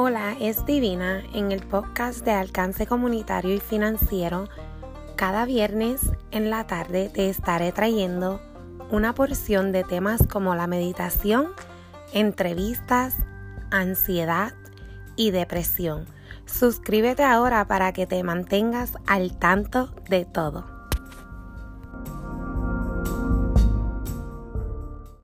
Hola, es Divina en el podcast de Alcance Comunitario y Financiero. Cada viernes en la tarde te estaré trayendo una porción de temas como la meditación, entrevistas, ansiedad y depresión. Suscríbete ahora para que te mantengas al tanto de todo.